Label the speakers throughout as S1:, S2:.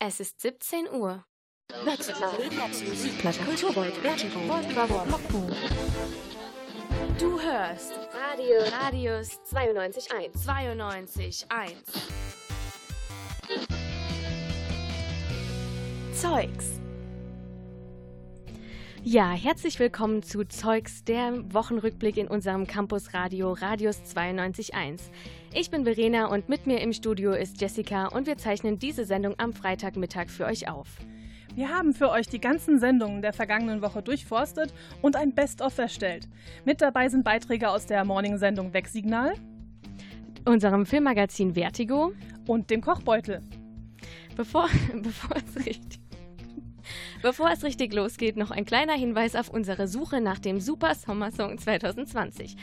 S1: Es ist 17 Uhr. Du hörst
S2: Radio
S1: Radius
S2: 92.1.
S1: 92.1. Zeugs. Ja, herzlich willkommen zu Zeugs, der Wochenrückblick in unserem Campus Radio Radius 92.1. Ich bin Verena und mit mir im Studio ist Jessica und wir zeichnen diese Sendung am Freitagmittag für euch auf.
S3: Wir haben für euch die ganzen Sendungen der vergangenen Woche durchforstet und ein Best-of erstellt. Mit dabei sind Beiträge aus der Morning-Sendung Wegsignal,
S1: Unserem Filmmagazin Vertigo.
S3: und dem Kochbeutel.
S1: Bevor, bevor, es richtig, bevor es richtig losgeht, noch ein kleiner Hinweis auf unsere Suche nach dem Super Sommersong 2020.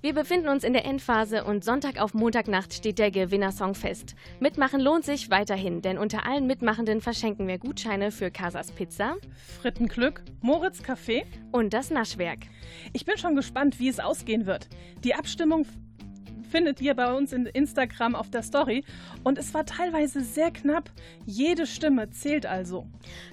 S1: Wir befinden uns in der Endphase und Sonntag auf Montagnacht steht der Gewinnersong fest. Mitmachen lohnt sich weiterhin, denn unter allen Mitmachenden verschenken wir Gutscheine für Casas Pizza
S3: Frittenglück, Moritz Café.
S1: und das Naschwerk.
S3: Ich bin schon gespannt, wie es ausgehen wird. Die Abstimmung findet ihr bei uns in Instagram auf der Story und es war teilweise sehr knapp. Jede Stimme zählt also.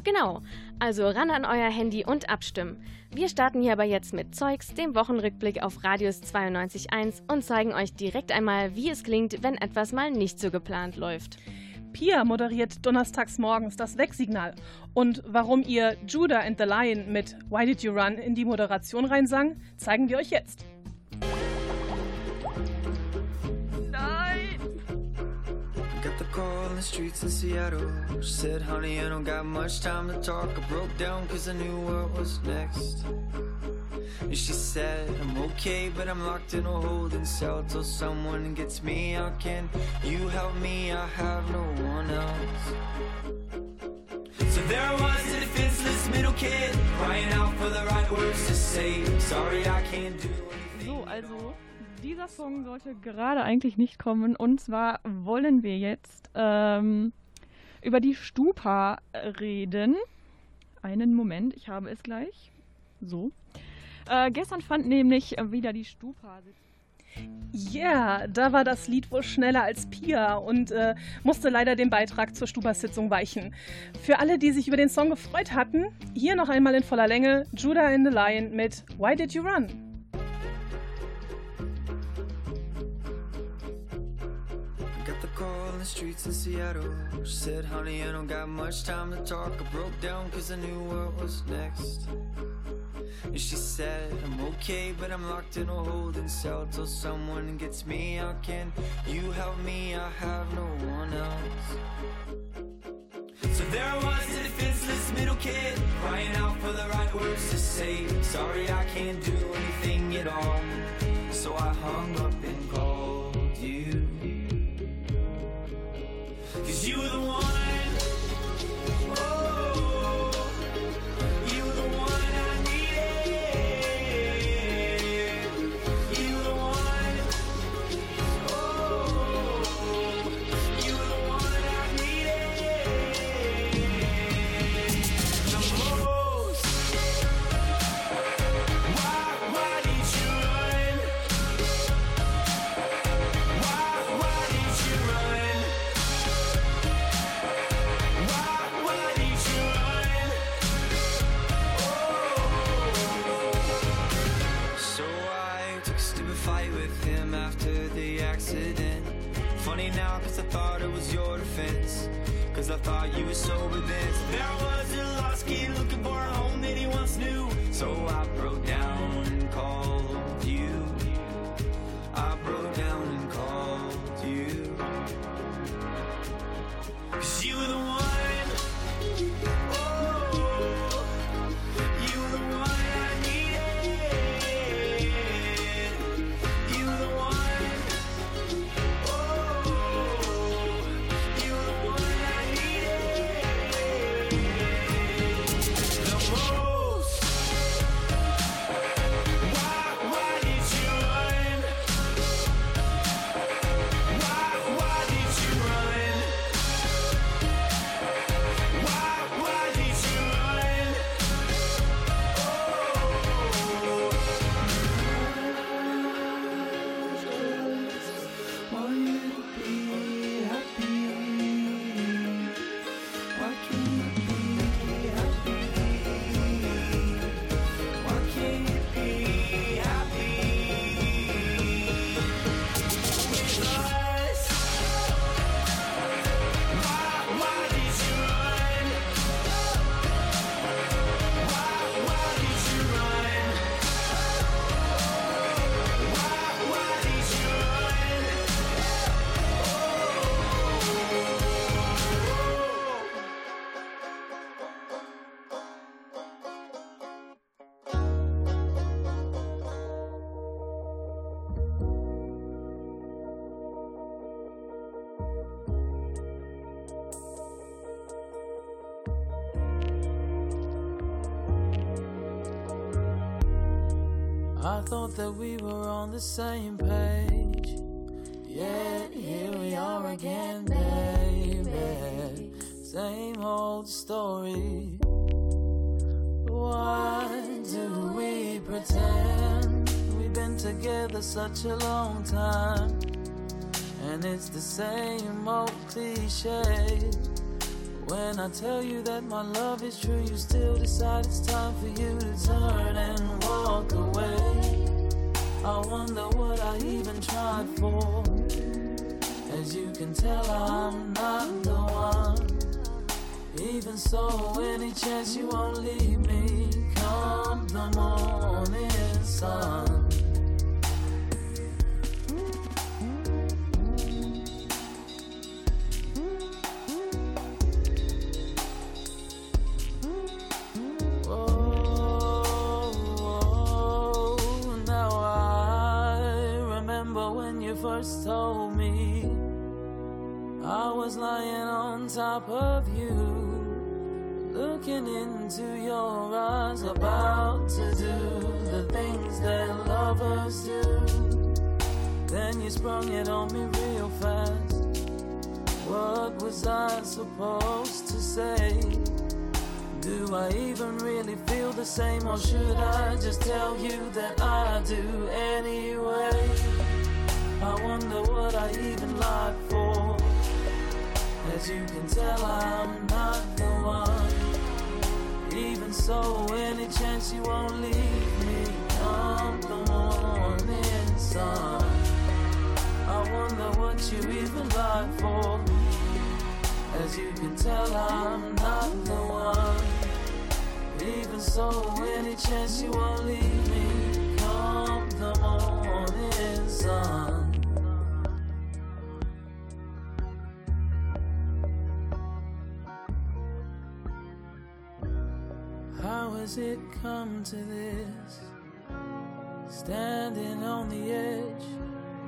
S1: Genau, also ran an euer Handy und abstimmen. Wir starten hier aber jetzt mit Zeugs, dem Wochenrückblick auf Radius 92.1 und zeigen euch direkt einmal, wie es klingt, wenn etwas mal nicht so geplant läuft.
S3: Pia moderiert donnerstags morgens das Wegsignal. Und warum ihr Judah and the Lion mit Why Did You Run in die Moderation reinsang, zeigen wir euch jetzt.
S4: In the streets in Seattle. She said, honey, I don't got much time to talk. I broke down cause I knew what was next. And she said, I'm okay, but I'm locked in a holding cell till someone gets me out. Can you help me? I have no one else. So there I was, a defenseless middle kid, crying out for the right words to say. Sorry, I can't do anything.
S5: So, also dieser Song sollte gerade eigentlich nicht kommen. Und zwar wollen wir jetzt ähm, über die Stupa reden. Einen Moment, ich habe es gleich. So. Äh, gestern fand nämlich wieder die Stupa.
S3: Ja, da war das Lied wohl schneller als Pia und äh, musste leider dem Beitrag zur Stuba-Sitzung weichen. Für alle, die sich über den Song gefreut hatten, hier noch einmal in voller Länge Judah and the Lion mit Why Did You Run?
S4: The streets in Seattle. She said, honey, I don't got much time to talk. I broke down cause I knew what was next. And she said, I'm okay, but I'm locked in a holding cell till someone gets me out. Can you help me? I have no one else. So there I was, a defenseless middle kid, crying out for the right words to say. Sorry, I can't do anything at all. So I hung up and called Cause you were the one. Oh, thought that
S2: we were on the same page. Yet here we are again, baby. Same old story. Why do we pretend we've been together such a long time? And it's the same old cliche. When I tell you that my love is true, you still decide it's time for you to turn and walk away. I wonder what I even tried for. As you can tell, I'm not the one. Even so, any chance you won't leave me, come the morning sun. I was lying on top of you, looking into your eyes, about to do the things that lovers do. Then you sprung it on me real fast. What was I supposed to say? Do I even really feel the same, or should I just tell you that I do anyway? I wonder what I even lied for. As you can tell, I'm not the one. Even so, any chance you won't leave me, come the morning sun. I wonder what you even lied for. As you can tell, I'm not the one. Even so, any chance you won't leave me, come the morning sun. It come to this? Standing on the edge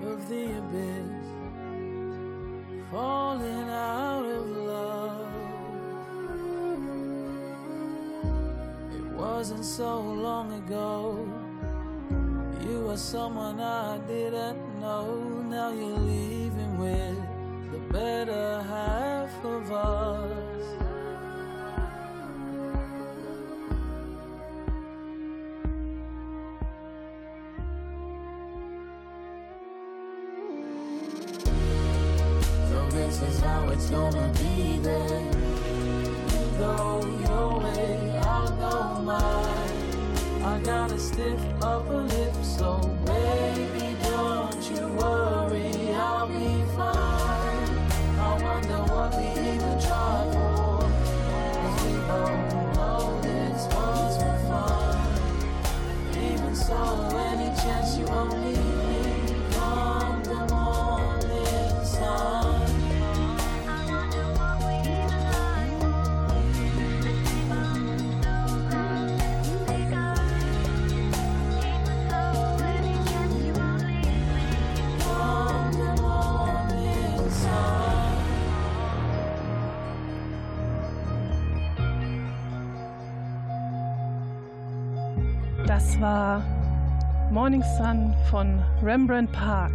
S2: of the abyss, falling out of love. It wasn't so long ago. You were someone I didn't know. Now you're leaving with the better half of us. How it's gonna be then. Go your way, I'll go mine. I got a stiff upper lip, so baby, don't you worry, I'll be fine. I wonder what we even tried for. Cause we both know this was for fun. Even so, Morning Sun
S3: von Rembrandt Park.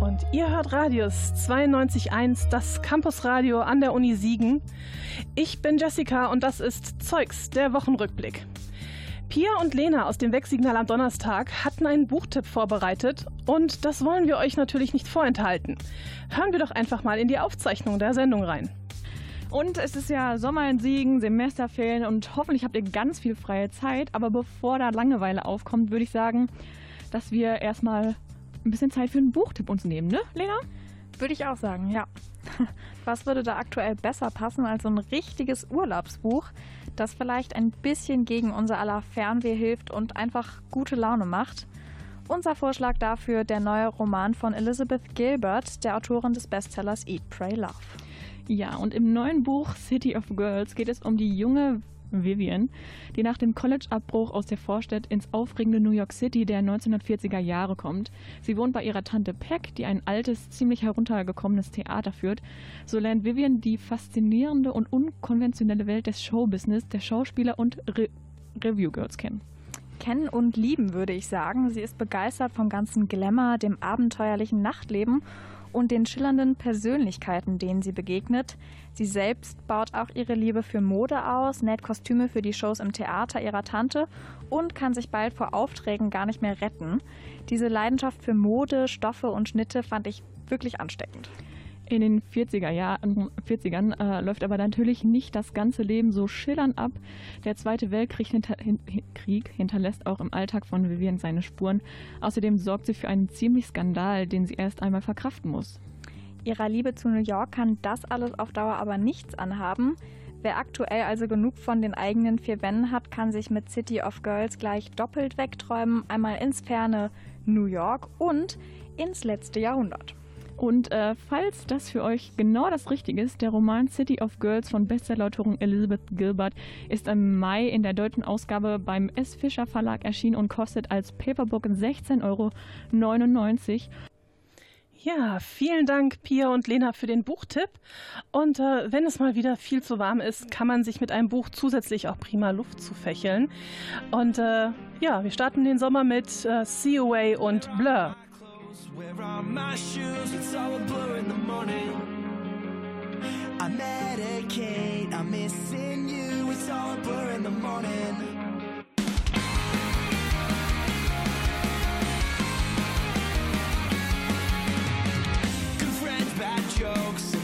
S3: Und ihr hört Radius 92.1, das Campusradio an der Uni Siegen. Ich bin Jessica und das ist Zeugs, der Wochenrückblick. Pia und Lena aus dem Wegsignal am Donnerstag hatten einen Buchtipp vorbereitet und das wollen wir euch natürlich nicht vorenthalten. Hören wir doch einfach mal in die Aufzeichnung der Sendung rein.
S5: Und es ist ja Sommer in Siegen, Semesterferien und hoffentlich habt ihr ganz viel freie Zeit. Aber bevor da Langeweile aufkommt, würde ich sagen, dass wir erstmal ein bisschen Zeit für einen Buchtipp uns nehmen, ne, Lena?
S6: Würde ich auch sagen, ja. Was würde da aktuell besser passen als so ein richtiges Urlaubsbuch, das vielleicht ein bisschen gegen unser aller Fernweh hilft und einfach gute Laune macht? Unser Vorschlag dafür der neue Roman von Elizabeth Gilbert, der Autorin des Bestsellers Eat, Pray, Love.
S5: Ja, und im neuen Buch City of Girls geht es um die junge Vivian, die nach dem College-Abbruch aus der Vorstadt ins aufregende New York City der 1940er Jahre kommt. Sie wohnt bei ihrer Tante Peck, die ein altes, ziemlich heruntergekommenes Theater führt. So lernt Vivian die faszinierende und unkonventionelle Welt des Showbusiness, der Schauspieler und Re Review Girls kennen.
S6: kennen und lieben, würde ich sagen. Sie ist begeistert vom ganzen Glamour, dem abenteuerlichen Nachtleben und den schillernden Persönlichkeiten, denen sie begegnet. Sie selbst baut auch ihre Liebe für Mode aus, näht Kostüme für die Shows im Theater ihrer Tante und kann sich bald vor Aufträgen gar nicht mehr retten. Diese Leidenschaft für Mode, Stoffe und Schnitte fand ich wirklich ansteckend.
S5: In den 40er Jahren, 40ern äh, läuft aber natürlich nicht das ganze Leben so schillernd ab. Der Zweite Weltkrieg hinter, hin, Krieg hinterlässt auch im Alltag von Vivian seine Spuren. Außerdem sorgt sie für einen ziemlich Skandal, den sie erst einmal verkraften muss.
S6: Ihrer Liebe zu New York kann das alles auf Dauer aber nichts anhaben. Wer aktuell also genug von den eigenen vier Wänden hat, kann sich mit City of Girls gleich doppelt wegträumen. Einmal ins ferne New York und ins letzte Jahrhundert.
S5: Und äh, falls das für euch genau das Richtige ist, der Roman City of Girls von Bestsellerautorin Elizabeth Gilbert ist im Mai in der deutschen Ausgabe beim S. Fischer Verlag erschienen und kostet als Paperbook 16,99 Euro.
S7: Ja, vielen Dank, Pia und Lena, für den Buchtipp. Und äh, wenn es mal wieder viel zu warm ist, kann man sich mit einem Buch zusätzlich auch prima Luft zufächeln. Und äh, ja, wir starten den Sommer mit äh, See Away und Blur. Where are my shoes? It's all a blur in the morning. I medicate, I'm missing you. It's all a blur in the morning. Good friends, bad jokes,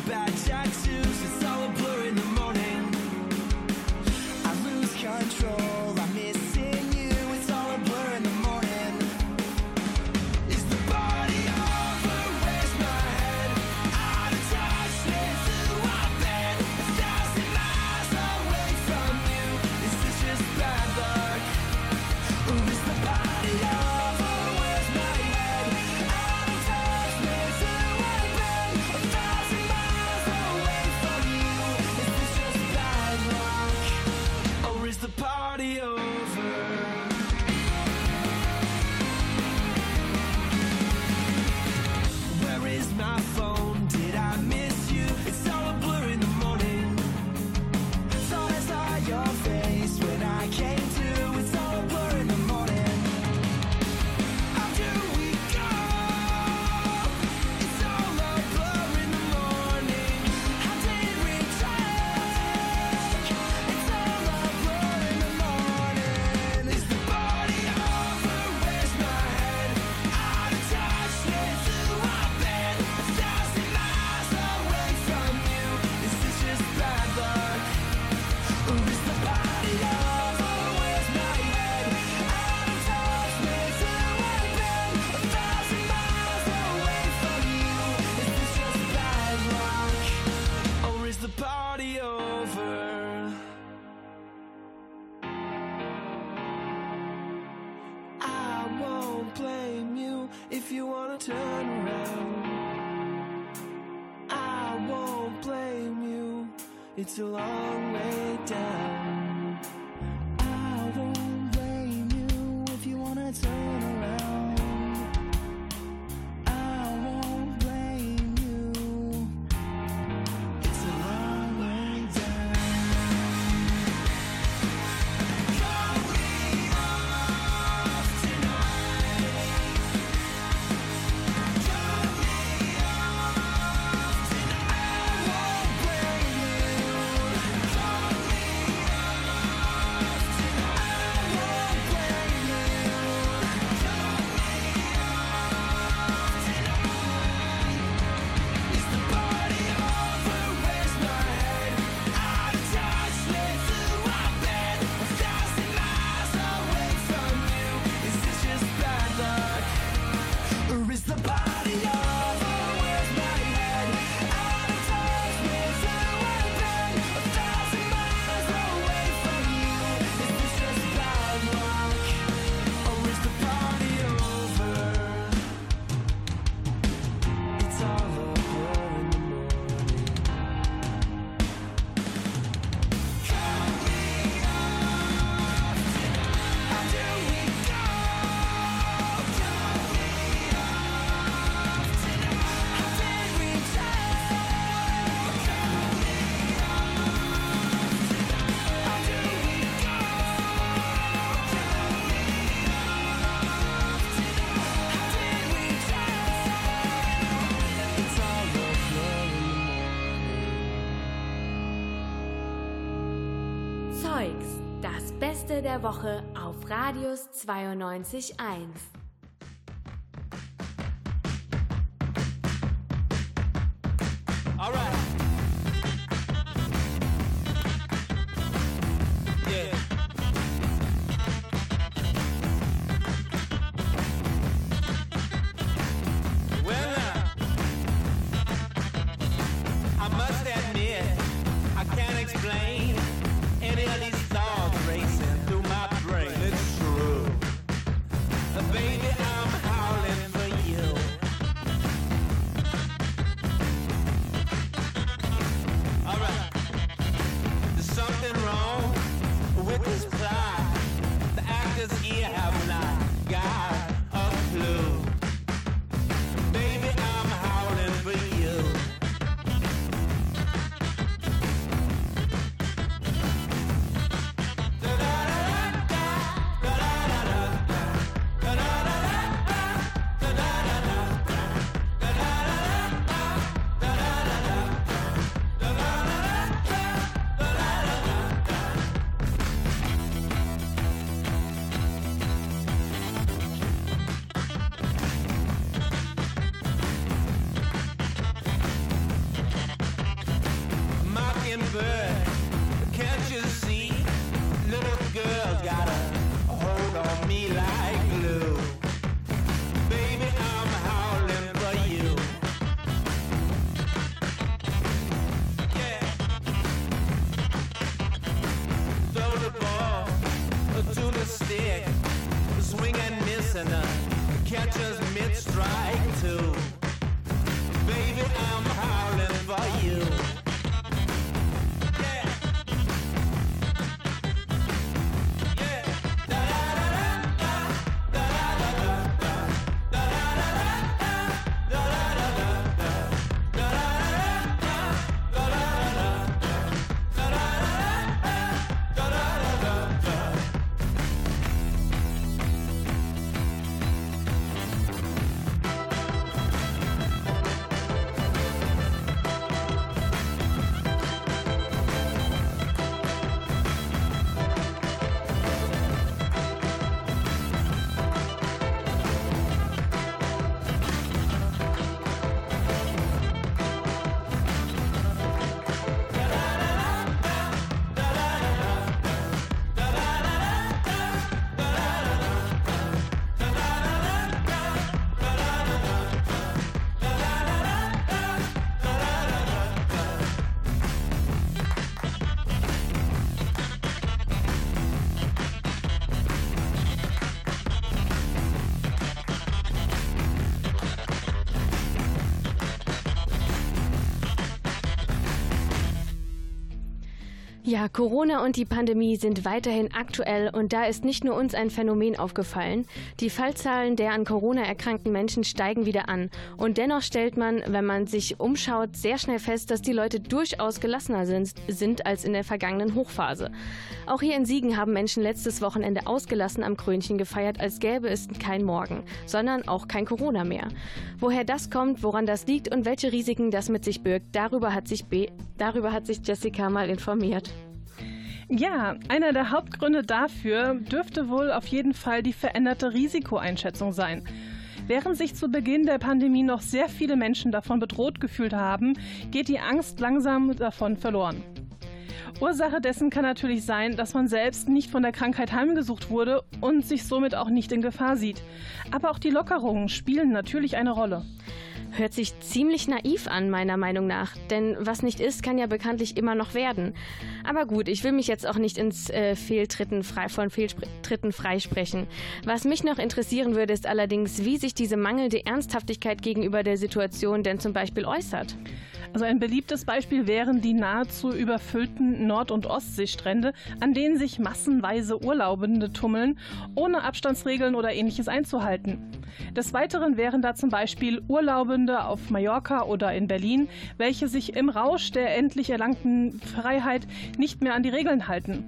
S1: der Woche auf Radius 92.1.
S8: All right.
S1: Ja, Corona und die Pandemie sind weiterhin aktuell und da ist nicht nur uns ein Phänomen aufgefallen. Die Fallzahlen der an Corona erkrankten Menschen steigen wieder an. Und dennoch stellt man, wenn man sich umschaut, sehr schnell fest, dass die Leute durchaus gelassener sind, sind als in der vergangenen Hochphase. Auch hier in Siegen haben Menschen letztes Wochenende ausgelassen am Krönchen gefeiert, als gäbe es kein Morgen, sondern auch kein Corona mehr. Woher das kommt, woran das liegt und welche Risiken das mit sich birgt, darüber hat sich, B darüber hat sich Jessica mal informiert.
S3: Ja, einer der Hauptgründe dafür dürfte wohl auf jeden Fall die veränderte Risikoeinschätzung sein. Während sich zu Beginn der Pandemie noch sehr viele Menschen davon bedroht gefühlt haben, geht die Angst langsam davon verloren. Ursache dessen kann natürlich sein, dass man selbst nicht von der Krankheit heimgesucht wurde und sich somit auch nicht in Gefahr sieht. Aber auch die Lockerungen spielen natürlich eine Rolle.
S1: Hört sich ziemlich naiv an, meiner Meinung nach. Denn was nicht ist, kann ja bekanntlich immer noch werden. Aber gut, ich will mich jetzt auch nicht ins äh, Fehltritten frei, von Fehltritten freisprechen. Was mich noch interessieren würde, ist allerdings, wie sich diese mangelnde Ernsthaftigkeit gegenüber der Situation denn zum Beispiel äußert.
S3: Also ein beliebtes Beispiel wären die nahezu überfüllten Nord- und Ostseestrände, an denen sich massenweise Urlaubende tummeln, ohne Abstandsregeln oder ähnliches einzuhalten. Des Weiteren wären da zum Beispiel Urlaubende auf Mallorca oder in Berlin, welche sich im Rausch der endlich erlangten Freiheit nicht mehr an die Regeln halten.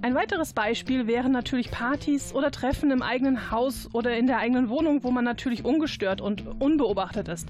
S3: Ein weiteres Beispiel wären natürlich Partys oder Treffen im eigenen Haus oder in der eigenen Wohnung, wo man natürlich ungestört und unbeobachtet ist.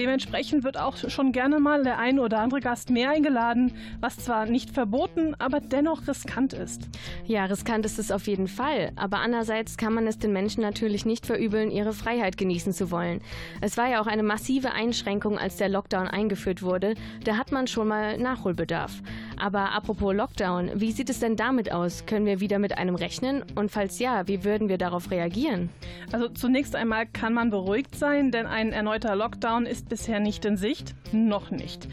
S3: Dementsprechend wird auch schon gerne mal der ein oder andere Gast mehr eingeladen, was zwar nicht verboten, aber dennoch riskant ist.
S1: Ja, riskant ist es auf jeden Fall. Aber andererseits kann man es den Menschen natürlich nicht verübeln, ihre Freiheit genießen zu wollen. Es war ja auch eine massive Einschränkung, als der Lockdown eingeführt wurde. Da hat man schon mal Nachholbedarf. Aber apropos Lockdown, wie sieht es denn damit aus? Können wir wieder mit einem rechnen? Und falls ja, wie würden wir darauf reagieren?
S3: Also zunächst einmal kann man beruhigt sein, denn ein erneuter Lockdown ist bisher nicht in Sicht. Noch nicht.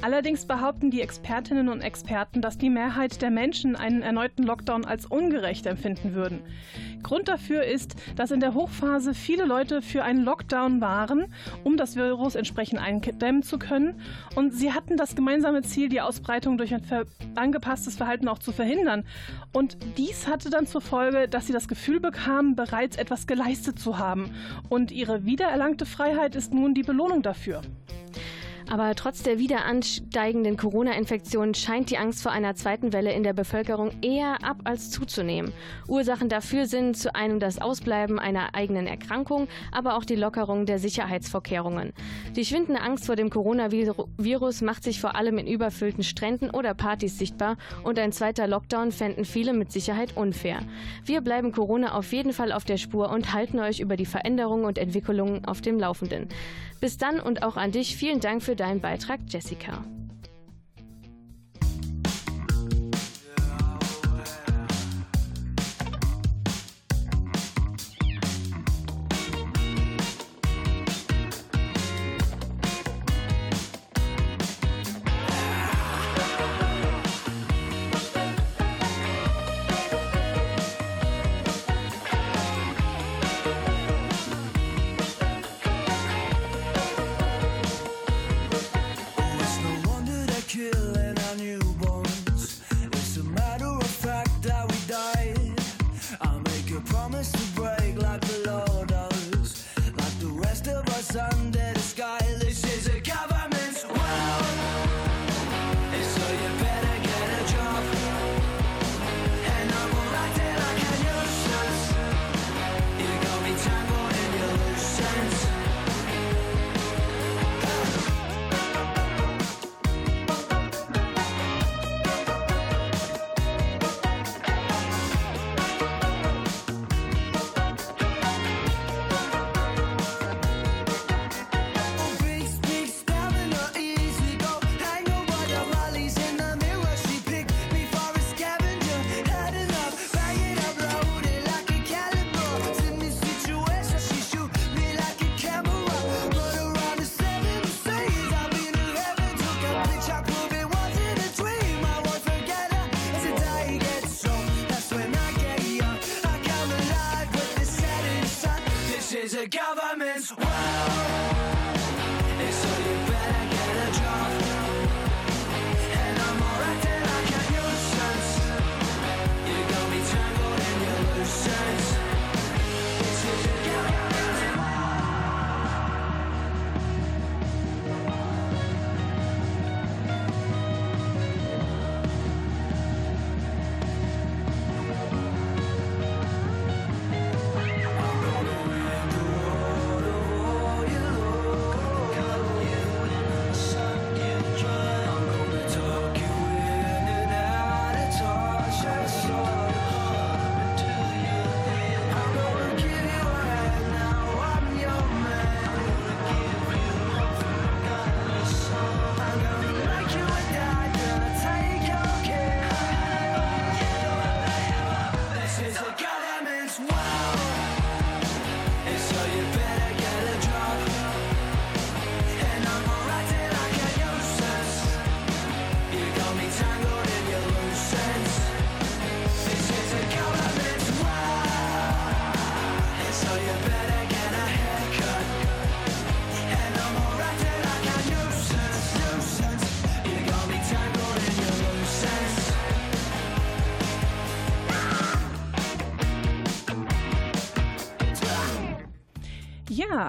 S3: Allerdings behaupten die Expertinnen und Experten, dass die Mehrheit der Menschen einen erneuten Lockdown als ungerecht empfinden würden. Grund dafür ist, dass in der Hochphase viele Leute für einen Lockdown waren, um das Virus entsprechend eindämmen zu können. Und sie hatten das gemeinsame Ziel, die Ausbreitung durch ein angepasstes Verhalten auch zu verhindern. Und dies hatte dann zur Folge, dass sie das Gefühl bekamen, bereits etwas geleistet zu haben. Und ihre wiedererlangte Freiheit ist nun die Belohnung dafür.
S1: Aber trotz der wieder ansteigenden Corona-Infektionen scheint die Angst vor einer zweiten Welle in der Bevölkerung eher ab als zuzunehmen. Ursachen dafür sind zu einem das Ausbleiben einer eigenen Erkrankung, aber auch die Lockerung der Sicherheitsvorkehrungen. Die schwindende Angst vor dem Coronavirus macht sich vor allem in überfüllten Stränden oder Partys sichtbar und ein zweiter Lockdown fänden viele mit Sicherheit unfair. Wir bleiben Corona auf jeden Fall auf der Spur und halten euch über die Veränderungen und Entwicklungen auf dem Laufenden. Bis dann und auch an dich vielen Dank für deinen Beitrag, Jessica.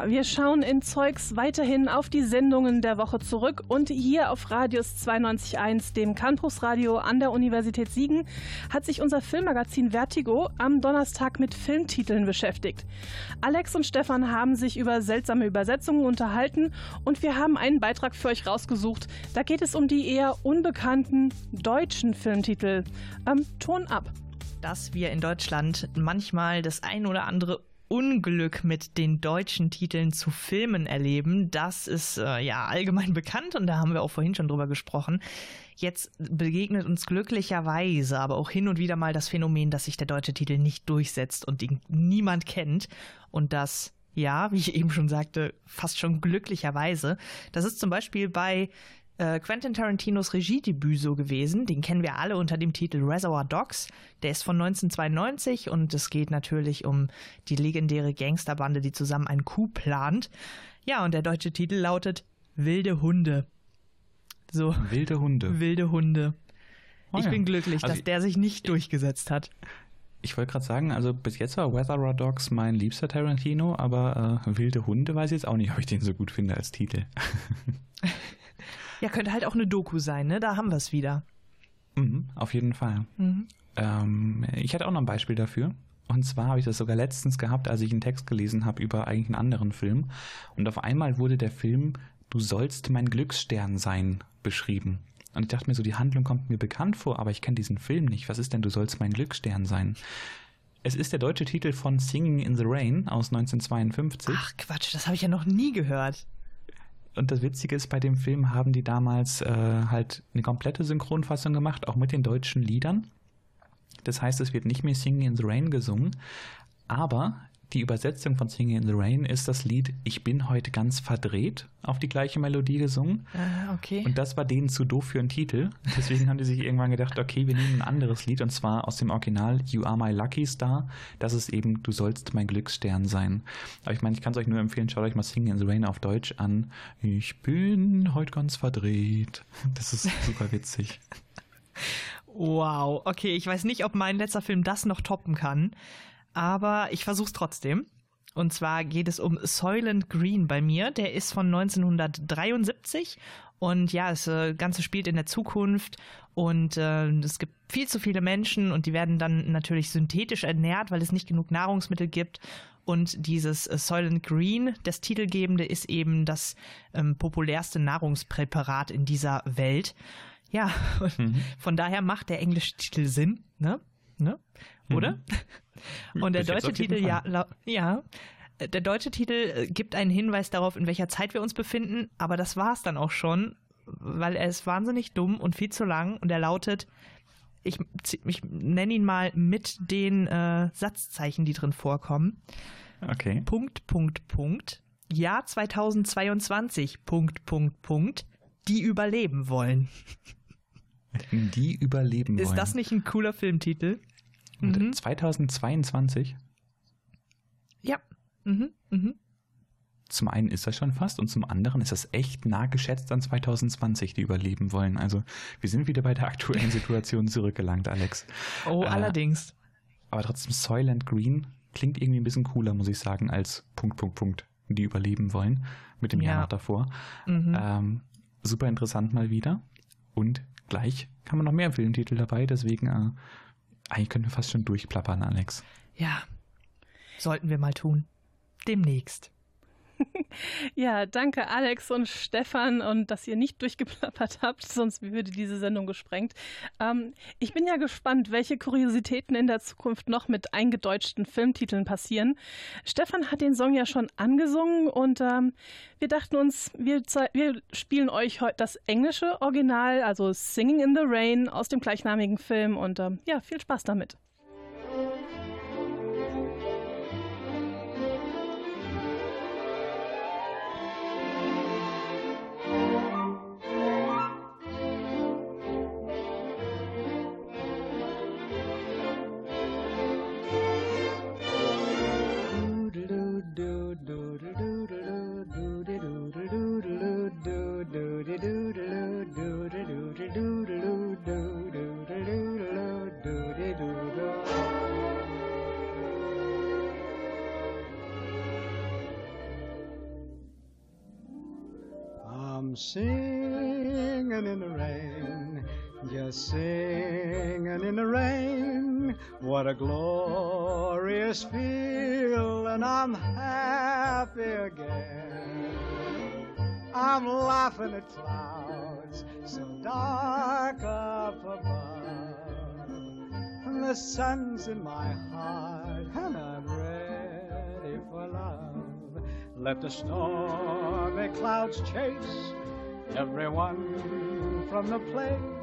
S3: Wir schauen in Zeugs weiterhin auf die Sendungen der Woche zurück und hier auf Radius 92.1, dem Campusradio an der Universität Siegen, hat sich unser Filmmagazin Vertigo am Donnerstag mit Filmtiteln beschäftigt. Alex und Stefan haben sich über seltsame Übersetzungen unterhalten und wir haben einen Beitrag für euch rausgesucht. Da geht es um die eher unbekannten deutschen Filmtitel. Ähm, Ton ab
S9: dass wir in Deutschland manchmal das ein oder andere Unglück mit den deutschen Titeln zu Filmen erleben. Das ist äh, ja allgemein bekannt und da haben wir auch vorhin schon drüber gesprochen. Jetzt begegnet uns glücklicherweise aber auch hin und wieder mal das Phänomen, dass sich der deutsche Titel nicht durchsetzt und ihn niemand kennt und das ja, wie ich eben schon sagte, fast schon glücklicherweise. Das ist zum Beispiel bei äh, Quentin Tarantinos Regiedebüt so gewesen. Den kennen wir alle unter dem Titel Reservoir Dogs. Der ist von 1992 und es geht natürlich um die legendäre Gangsterbande, die zusammen einen Coup plant. Ja, und der deutsche Titel lautet Wilde Hunde.
S10: So. Wilde Hunde.
S9: Wilde Hunde. Oh, ich ja. bin glücklich, also dass der sich nicht durchgesetzt hat.
S10: Ich wollte gerade sagen, also bis jetzt war Weather Dogs mein liebster Tarantino, aber äh, Wilde Hunde weiß ich jetzt auch nicht, ob ich den so gut finde als Titel.
S9: Ja, könnte halt auch eine Doku sein, ne? Da haben wir es wieder.
S10: Mhm, auf jeden Fall. Mhm. Ähm, ich hatte auch noch ein Beispiel dafür. Und zwar habe ich das sogar letztens gehabt, als ich einen Text gelesen habe über eigentlich einen anderen Film. Und auf einmal wurde der Film Du sollst mein Glücksstern sein beschrieben. Und ich dachte mir so, die Handlung kommt mir bekannt vor, aber ich kenne diesen Film nicht. Was ist denn Du sollst mein Glücksstern sein? Es ist der deutsche Titel von Singing in the Rain aus 1952.
S9: Ach Quatsch, das habe ich ja noch nie gehört
S10: und das Witzige ist, bei dem Film haben die damals äh, halt eine komplette Synchronfassung gemacht, auch mit den deutschen Liedern. Das heißt, es wird nicht mehr Singing in the Rain gesungen, aber die Übersetzung von Singing in the Rain ist das Lied Ich bin heute ganz verdreht auf die gleiche Melodie gesungen.
S9: Ah, okay.
S10: Und das war denen zu doof für einen Titel. Deswegen haben die sich irgendwann gedacht, okay, wir nehmen ein anderes Lied und zwar aus dem Original You Are My Lucky Star. Das ist eben Du sollst mein Glücksstern sein. Aber ich meine, ich kann es euch nur empfehlen, schaut euch mal Singing in the Rain auf Deutsch an. Ich bin heute ganz verdreht. Das ist super witzig.
S9: Wow, okay, ich weiß nicht, ob mein letzter Film das noch toppen kann aber ich versuch's trotzdem. Und zwar geht es um Soylent Green bei mir. Der ist von 1973 und ja, das äh, Ganze spielt in der Zukunft und äh, es gibt viel zu viele Menschen und die werden dann natürlich synthetisch ernährt, weil es nicht genug Nahrungsmittel gibt. Und dieses äh, Soylent Green, das Titelgebende, ist eben das ähm, populärste Nahrungspräparat in dieser Welt. Ja, mhm. von daher macht der englische Titel Sinn, ne? Ne? Oder? Mhm. Und der deutsche Titel, ja, ja, der deutsche Titel äh, gibt einen Hinweis darauf, in welcher Zeit wir uns befinden, aber das war es dann auch schon, weil er ist wahnsinnig dumm und viel zu lang und er lautet, ich, ich nenne ihn mal mit den äh, Satzzeichen, die drin vorkommen.
S10: Okay.
S9: Punkt, Punkt, Punkt. Jahr 2022, Punkt, Punkt, Punkt. Die überleben wollen.
S10: Die überleben wollen.
S9: Ist das nicht ein cooler Filmtitel?
S10: Mhm. 2022?
S9: Ja. Mhm. Mhm.
S10: Zum einen ist das schon fast und zum anderen ist das echt nah geschätzt an 2020, die überleben wollen. Also wir sind wieder bei der aktuellen Situation zurückgelangt, Alex.
S9: Oh, äh, allerdings.
S10: Aber trotzdem Soylent Green klingt irgendwie ein bisschen cooler, muss ich sagen, als Punkt, Punkt, Punkt, die überleben wollen mit dem ja. Jahr davor. Mhm. Ähm, super interessant mal wieder. Und gleich kann man noch mehr Filmtitel dabei, deswegen äh, eigentlich können wir fast schon durchplappern, Alex.
S9: Ja, sollten wir mal tun. Demnächst.
S3: Ja, danke Alex und Stefan und dass ihr nicht durchgeplappert habt, sonst würde diese Sendung gesprengt. Ähm, ich bin ja gespannt, welche Kuriositäten in der Zukunft noch mit eingedeutschten Filmtiteln passieren. Stefan hat den Song ja schon angesungen und ähm, wir dachten uns, wir, wir spielen euch heute das englische Original, also Singing in the Rain aus dem gleichnamigen Film und ähm, ja, viel Spaß damit.
S11: What a glorious feel, and I'm happy again. I'm laughing at clouds so dark up above. And the sun's in my heart, and I'm ready for love. Let the stormy clouds chase everyone from the place.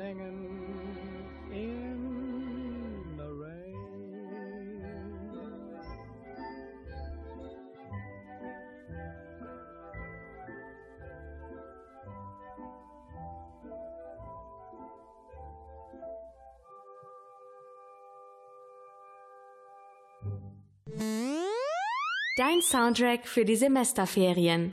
S11: singing in the rain.
S1: Dein Soundtrack für die Semesterferien.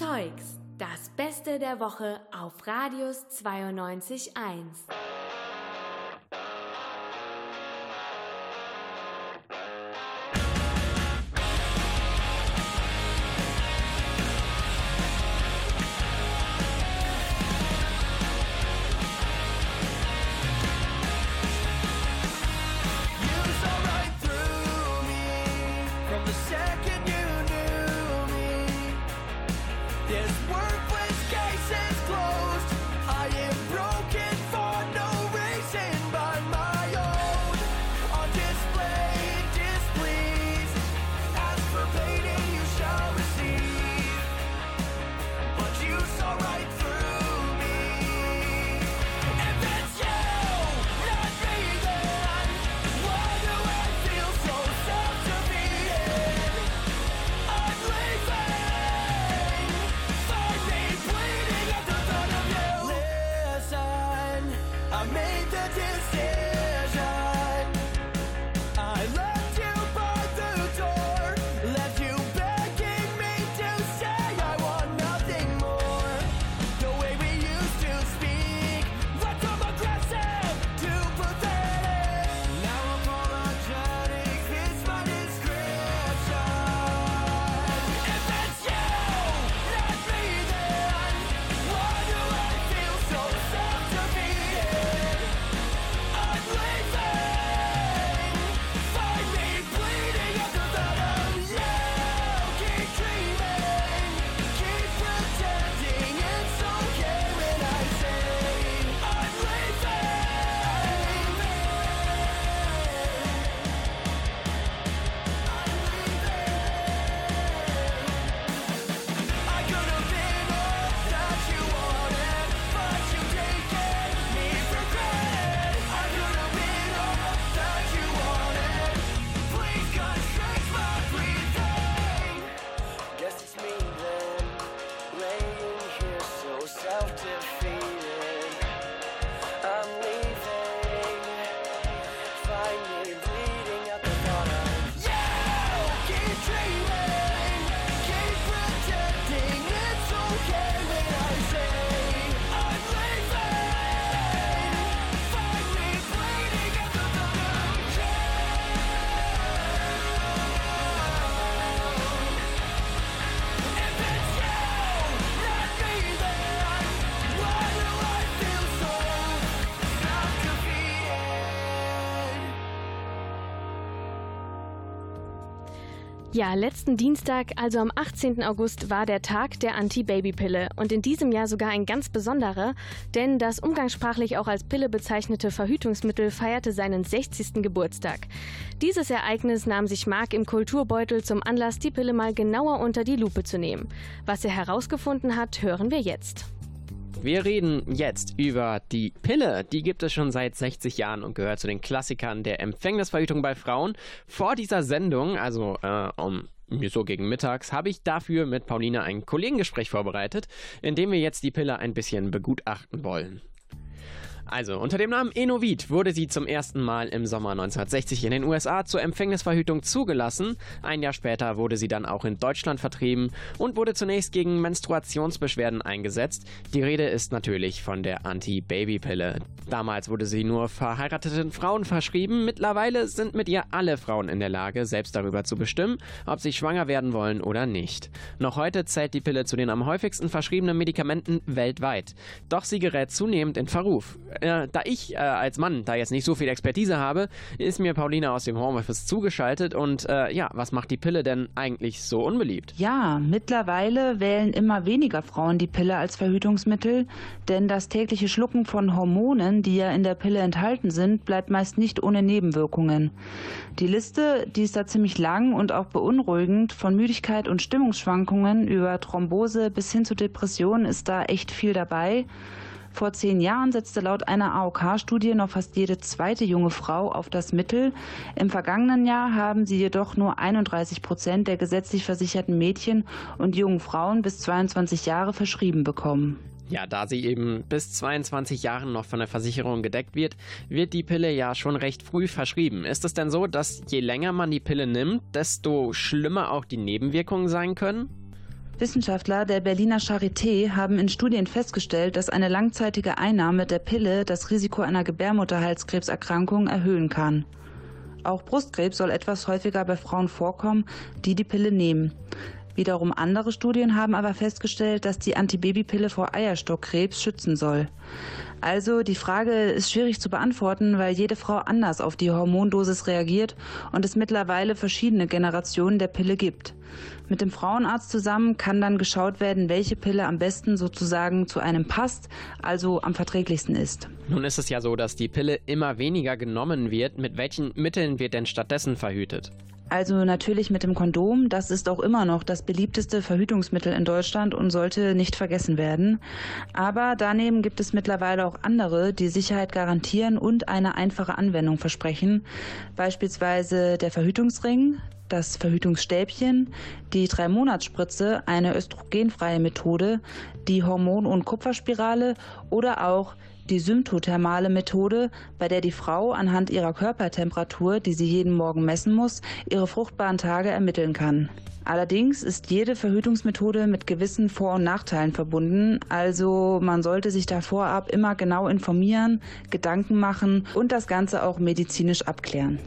S7: Zeugs, das Beste der Woche auf Radius 92.1.
S1: Ja, letzten Dienstag, also am 18. August, war der Tag der Anti-Baby-Pille und in diesem Jahr sogar ein ganz besonderer, denn das umgangssprachlich auch als Pille bezeichnete Verhütungsmittel feierte seinen 60. Geburtstag. Dieses Ereignis nahm sich Mark im Kulturbeutel zum Anlass, die Pille mal genauer unter die Lupe zu nehmen. Was er herausgefunden hat, hören wir jetzt.
S12: Wir reden jetzt über die Pille. Die gibt es schon seit 60 Jahren und gehört zu den Klassikern der Empfängnisverhütung bei Frauen. Vor dieser Sendung, also äh, um so gegen mittags, habe ich dafür mit Pauline ein Kollegengespräch vorbereitet, in dem wir jetzt die Pille ein bisschen begutachten wollen. Also, unter dem Namen Enovid wurde sie zum ersten Mal im Sommer 1960 in den USA zur Empfängnisverhütung zugelassen. Ein Jahr später wurde sie dann auch in Deutschland vertrieben und wurde zunächst gegen Menstruationsbeschwerden eingesetzt. Die Rede ist natürlich von der Anti-Baby-Pille. Damals wurde sie nur verheirateten Frauen verschrieben. Mittlerweile sind mit ihr alle Frauen in der Lage, selbst darüber zu bestimmen, ob sie schwanger werden wollen oder nicht. Noch heute zählt die Pille zu den am häufigsten verschriebenen Medikamenten weltweit. Doch sie gerät zunehmend in Verruf. Äh, da ich äh, als Mann da jetzt nicht so viel Expertise habe, ist mir Pauline aus dem Homeoffice zugeschaltet. Und äh, ja, was macht die Pille denn eigentlich so unbeliebt?
S13: Ja, mittlerweile wählen immer weniger Frauen die Pille als Verhütungsmittel, denn das tägliche Schlucken von Hormonen, die ja in der Pille enthalten sind, bleibt meist nicht ohne Nebenwirkungen. Die Liste, die ist da ziemlich lang und auch beunruhigend, von Müdigkeit und Stimmungsschwankungen über Thrombose bis hin zu Depressionen ist da echt viel dabei. Vor zehn Jahren setzte laut einer AOK-Studie noch fast jede zweite junge Frau auf das Mittel. Im vergangenen Jahr haben sie jedoch nur 31 Prozent der gesetzlich versicherten Mädchen und jungen Frauen bis 22 Jahre verschrieben bekommen.
S12: Ja, da sie eben bis 22 Jahren noch von der Versicherung gedeckt wird, wird die Pille ja schon recht früh verschrieben. Ist es denn so, dass je länger man die Pille nimmt, desto schlimmer auch die Nebenwirkungen sein können?
S13: Wissenschaftler der Berliner Charité haben in Studien festgestellt, dass eine langzeitige Einnahme der Pille das Risiko einer Gebärmutterhalskrebserkrankung erhöhen kann. Auch Brustkrebs soll etwas häufiger bei Frauen vorkommen, die die Pille nehmen. Wiederum andere Studien haben aber festgestellt, dass die Antibabypille vor Eierstockkrebs schützen soll. Also die Frage ist schwierig zu beantworten, weil jede Frau anders auf die Hormondosis reagiert und es mittlerweile verschiedene Generationen der Pille gibt. Mit dem Frauenarzt zusammen kann dann geschaut werden, welche Pille am besten sozusagen zu einem passt, also am verträglichsten ist.
S12: Nun ist es ja so, dass die Pille immer weniger genommen wird. Mit welchen Mitteln wird denn stattdessen verhütet?
S13: Also natürlich mit dem Kondom. Das ist auch immer noch das beliebteste Verhütungsmittel in Deutschland und sollte nicht vergessen werden. Aber daneben gibt es mittlerweile auch andere, die Sicherheit garantieren und eine einfache Anwendung versprechen. Beispielsweise der Verhütungsring, das Verhütungsstäbchen, die Drei-Monats-Spritze, eine östrogenfreie Methode, die Hormon- und Kupferspirale oder auch die symptothermale Methode, bei der die Frau anhand ihrer Körpertemperatur, die sie jeden Morgen messen muss, ihre fruchtbaren Tage ermitteln kann. Allerdings ist jede Verhütungsmethode mit gewissen Vor- und Nachteilen verbunden, also man sollte sich da vorab immer genau informieren, Gedanken machen und das Ganze auch medizinisch abklären.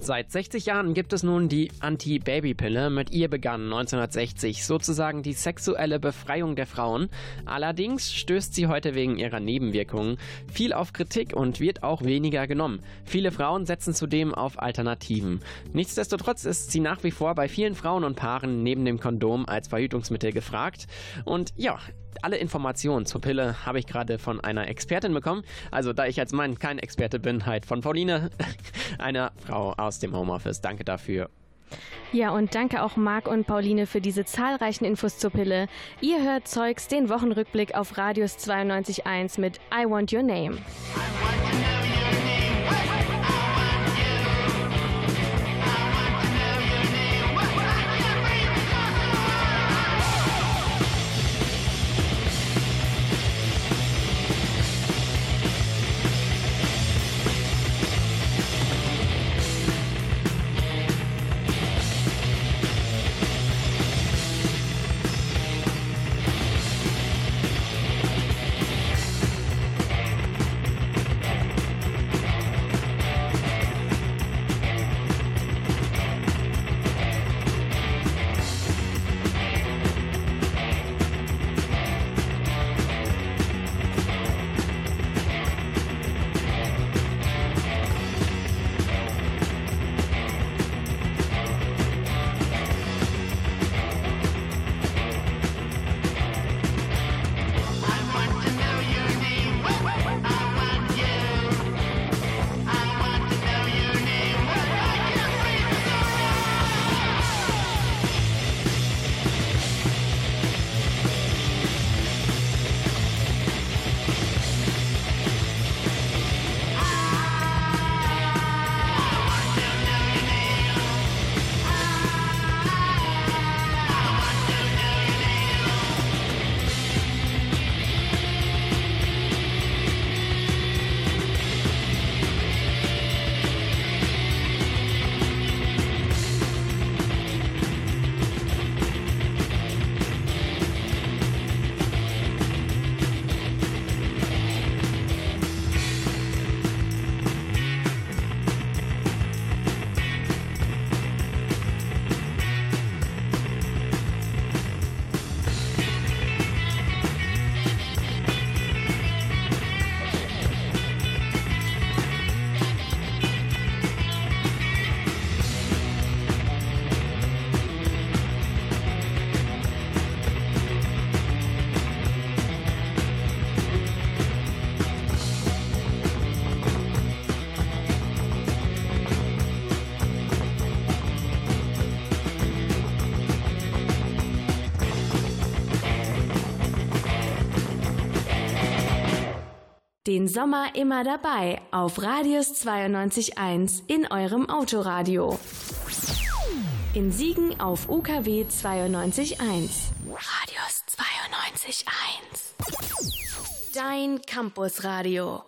S12: Seit 60 Jahren gibt es nun die Anti-Baby-Pille. Mit ihr begann 1960 sozusagen die sexuelle Befreiung der Frauen. Allerdings stößt sie heute wegen ihrer Nebenwirkungen viel auf Kritik und wird auch weniger genommen. Viele Frauen setzen zudem auf Alternativen. Nichtsdestotrotz ist sie nach wie vor bei vielen Frauen und Paaren neben dem Kondom als Verhütungsmittel gefragt. Und ja, alle Informationen zur Pille habe ich gerade von einer Expertin bekommen. Also da ich als Mann kein Experte bin, halt von Pauline, einer Frau aus dem Homeoffice. Danke dafür.
S1: Ja, und danke auch Marc und Pauline für diese zahlreichen Infos zur Pille. Ihr hört Zeugs, den Wochenrückblick auf Radius 92.1 mit I Want Your Name. Den Sommer immer dabei auf Radius 92.1 in eurem Autoradio. In Siegen auf UKW 92.1. Radius 92.1. Dein Campusradio.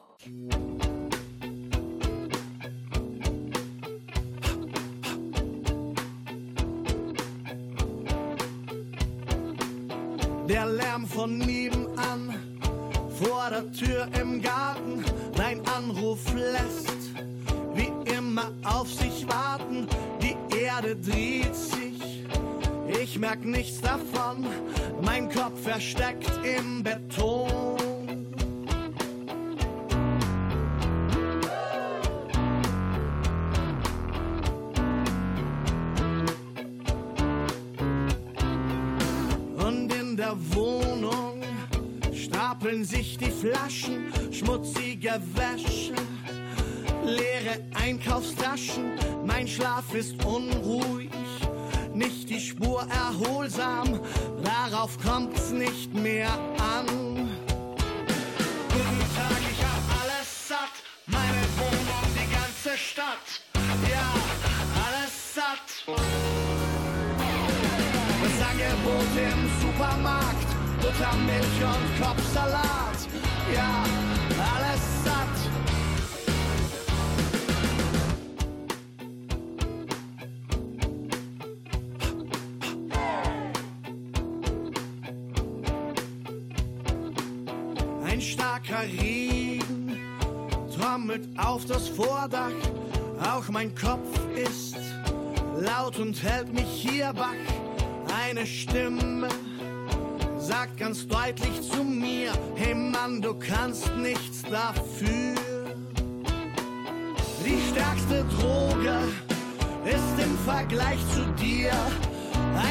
S14: Der Lärm von nebenan, vor der Tür im Garten, dein Anruf lässt wie immer auf sich warten. Die Erde dreht sich, ich merk nichts davon, mein Kopf versteckt im Beton. Und in der Wohnung stapeln sich die Flaschen, schmutzige Wäsche, leere Einkaufstaschen. Mein Schlaf ist unruhig, nicht die Spur erholsam, darauf kommt's nicht mehr an. Guten Tag, ich hab alles satt, meine Wohnung, die ganze Stadt, ja, alles satt. Das Angebot im Supermarkt, Buttermilch und Kopfsalat. Ja, alles satt. Ein starker Regen trommelt auf das Vordach. Auch mein Kopf ist laut und hält mich hier wach. Eine Stimme sagt ganz deutlich zu mir, hey Mann, du kannst nichts dafür. Die stärkste Droge ist im Vergleich zu dir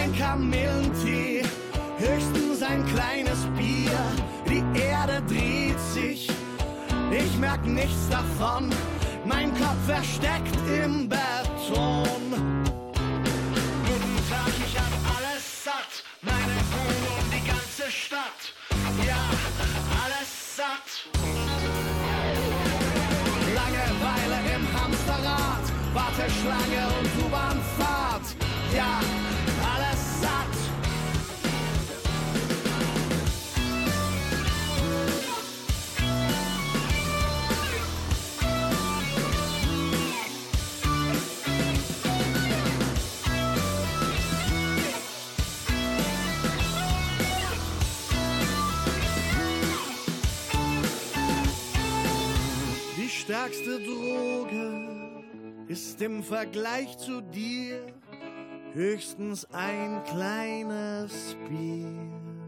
S14: ein Kamillentee, höchstens ein kleines Bier. Die Erde dreht sich, ich merk nichts davon, mein Kopf versteckt im Beton. Warteschlange und U-Bahnfahrt. Ja, alles satt. Die stärkste Droge ist im Vergleich zu dir höchstens ein kleines Bier.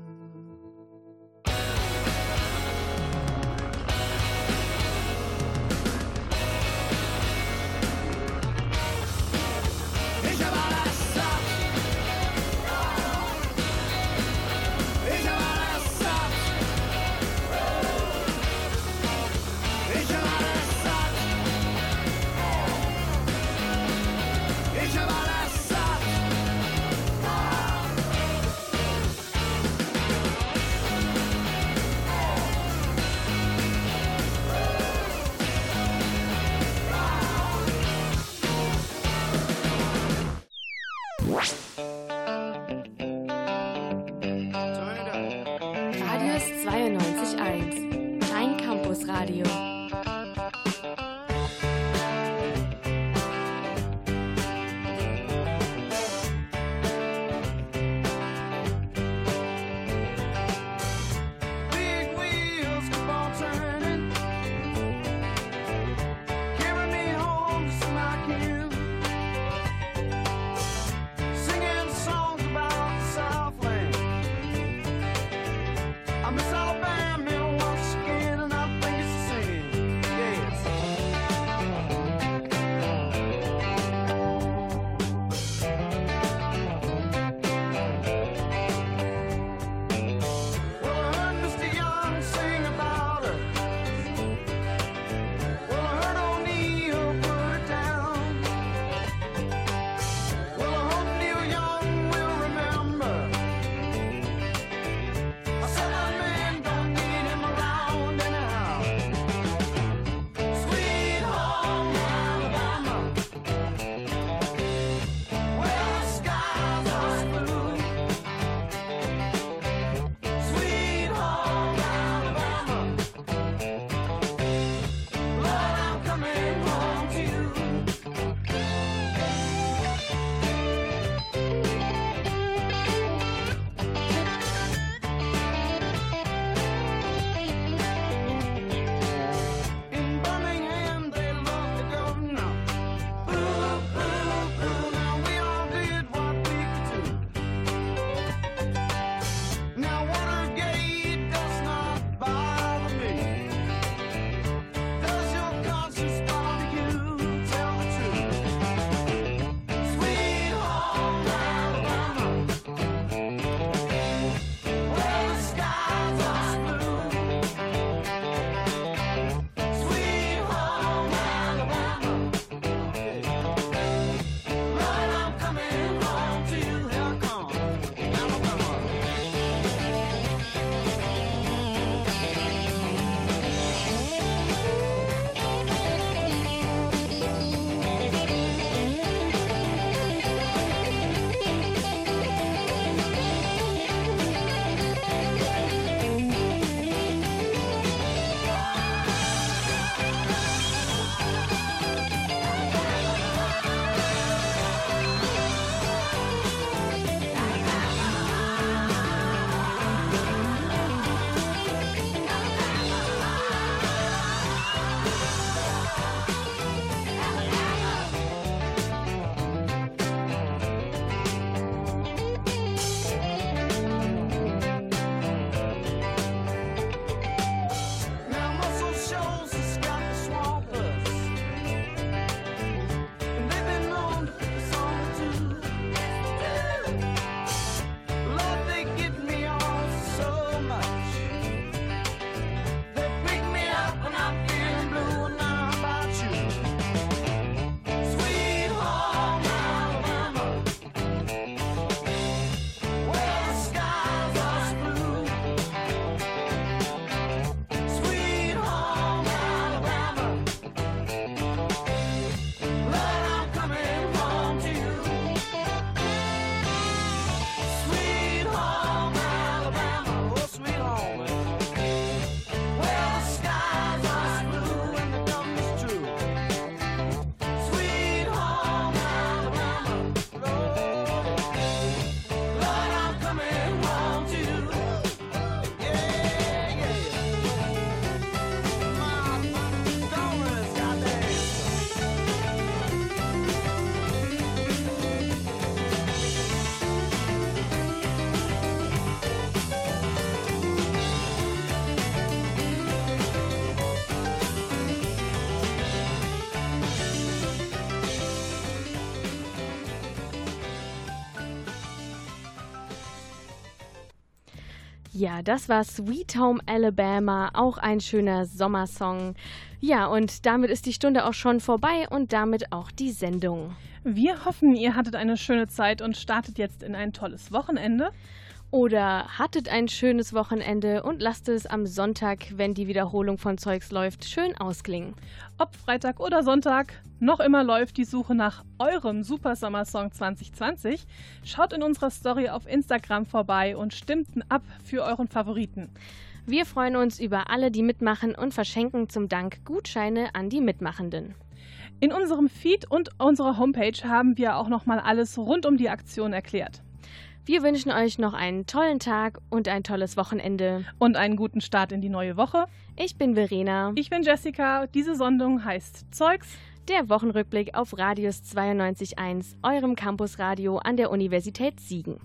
S1: Ja, das war Sweet Home Alabama, auch ein schöner Sommersong. Ja, und damit ist die Stunde auch schon vorbei und damit auch die Sendung.
S3: Wir hoffen, ihr hattet eine schöne Zeit und startet jetzt in ein tolles Wochenende.
S1: Oder hattet ein schönes Wochenende und lasst es am Sonntag, wenn die Wiederholung von Zeugs läuft, schön ausklingen.
S3: Ob Freitag oder Sonntag, noch immer läuft die Suche nach eurem Super Summer Song 2020. Schaut in unserer Story auf Instagram vorbei und stimmt ab für euren Favoriten.
S1: Wir freuen uns über alle, die mitmachen und verschenken zum Dank Gutscheine an die Mitmachenden.
S3: In unserem Feed und unserer Homepage haben wir auch nochmal alles rund um die Aktion erklärt.
S1: Wir wünschen euch noch einen tollen Tag und ein tolles Wochenende.
S3: Und einen guten Start in die neue Woche.
S1: Ich bin Verena.
S3: Ich bin Jessica. Diese Sendung heißt Zeugs.
S1: Der Wochenrückblick auf Radius 92.1, eurem Campusradio an der Universität Siegen.